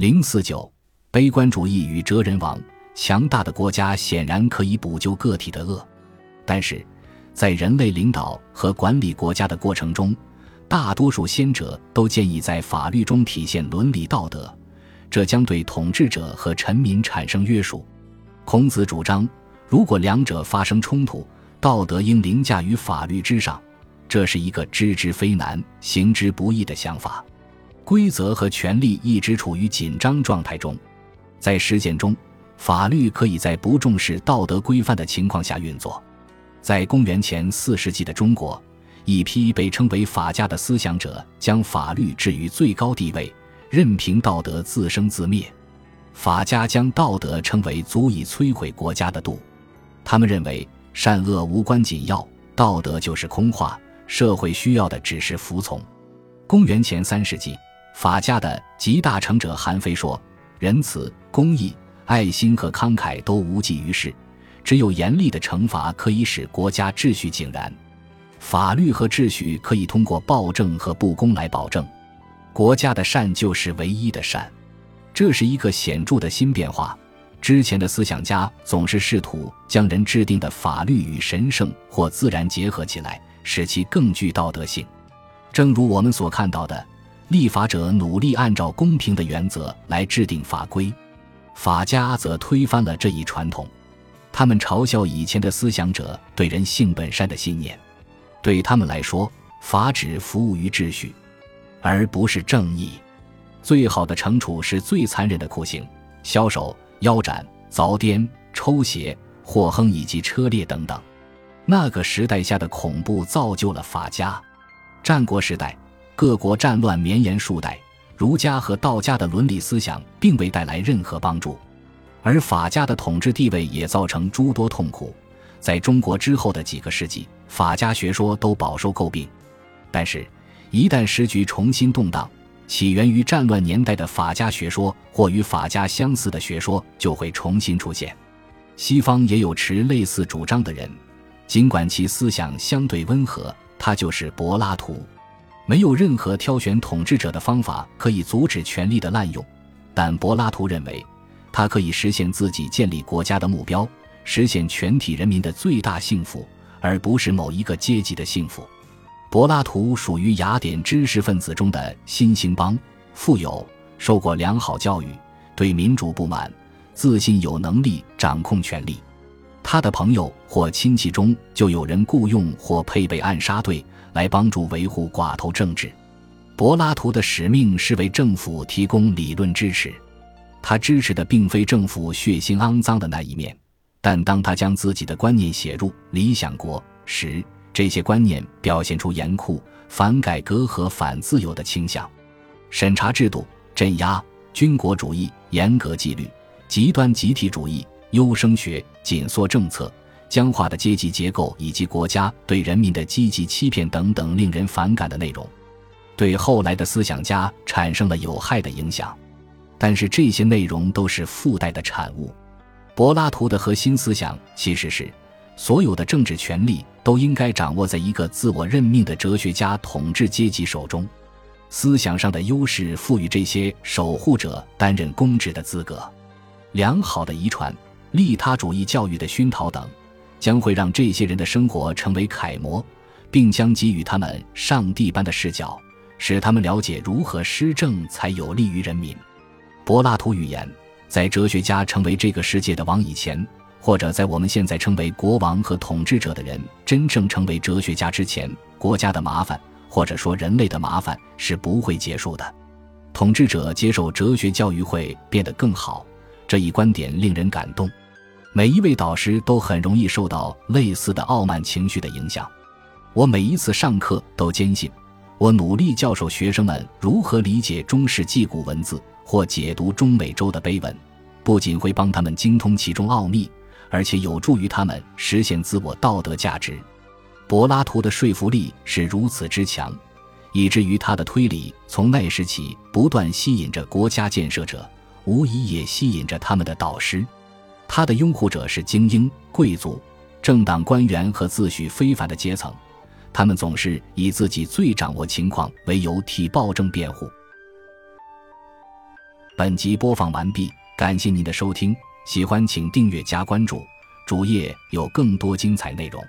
零四九，悲观主义与哲人王。强大的国家显然可以补救个体的恶，但是，在人类领导和管理国家的过程中，大多数先者都建议在法律中体现伦理道德，这将对统治者和臣民产生约束。孔子主张，如果两者发生冲突，道德应凌驾于法律之上，这是一个知之非难、行之不易的想法。规则和权力一直处于紧张状态中，在实践中。法律可以在不重视道德规范的情况下运作。在公元前四世纪的中国，一批被称为法家的思想者将法律置于最高地位，任凭道德自生自灭。法家将道德称为足以摧毁国家的度。他们认为善恶无关紧要，道德就是空话，社会需要的只是服从。公元前三世纪，法家的集大成者韩非说：“仁慈、公义。”爱心和慷慨都无济于事，只有严厉的惩罚可以使国家秩序井然。法律和秩序可以通过暴政和不公来保证。国家的善就是唯一的善，这是一个显著的新变化。之前的思想家总是试图将人制定的法律与神圣或自然结合起来，使其更具道德性。正如我们所看到的，立法者努力按照公平的原则来制定法规。法家则推翻了这一传统，他们嘲笑以前的思想者对人性本善的信念。对他们来说，法只服务于秩序，而不是正义。最好的惩处是最残忍的酷刑：枭首、腰斩、凿颠、抽血、祸亨以及车裂等等。那个时代下的恐怖造就了法家。战国时代，各国战乱绵延数代。儒家和道家的伦理思想并未带来任何帮助，而法家的统治地位也造成诸多痛苦。在中国之后的几个世纪，法家学说都饱受诟病。但是，一旦时局重新动荡，起源于战乱年代的法家学说或与法家相似的学说就会重新出现。西方也有持类似主张的人，尽管其思想相对温和，他就是柏拉图。没有任何挑选统治者的方法可以阻止权力的滥用，但柏拉图认为，他可以实现自己建立国家的目标，实现全体人民的最大幸福，而不是某一个阶级的幸福。柏拉图属于雅典知识分子中的新兴邦，富有，受过良好教育，对民主不满，自信有能力掌控权力。他的朋友或亲戚中就有人雇佣或配备暗杀队。来帮助维护寡头政治，柏拉图的使命是为政府提供理论支持。他支持的并非政府血腥肮脏的那一面，但当他将自己的观念写入《理想国》时，这些观念表现出严酷、反改革和反自由的倾向。审查制度、镇压、军国主义、严格纪律、极端集体主义、优生学、紧缩政策。僵化的阶级结构以及国家对人民的积极欺骗等等令人反感的内容，对后来的思想家产生了有害的影响。但是这些内容都是附带的产物。柏拉图的核心思想其实是：所有的政治权力都应该掌握在一个自我任命的哲学家统治阶级手中。思想上的优势赋予这些守护者担任公职的资格。良好的遗传、利他主义教育的熏陶等。将会让这些人的生活成为楷模，并将给予他们上帝般的视角，使他们了解如何施政才有利于人民。柏拉图预言，在哲学家成为这个世界的王以前，或者在我们现在称为国王和统治者的人真正成为哲学家之前，国家的麻烦，或者说人类的麻烦是不会结束的。统治者接受哲学教育会变得更好，这一观点令人感动。每一位导师都很容易受到类似的傲慢情绪的影响。我每一次上课都坚信，我努力教授学生们如何理解中世纪古文字或解读中美洲的碑文，不仅会帮他们精通其中奥秘，而且有助于他们实现自我道德价值。柏拉图的说服力是如此之强，以至于他的推理从那时起不断吸引着国家建设者，无疑也吸引着他们的导师。他的拥护者是精英、贵族、政党官员和自诩非凡的阶层，他们总是以自己最掌握情况为由替暴政辩护。本集播放完毕，感谢您的收听，喜欢请订阅加关注，主页有更多精彩内容。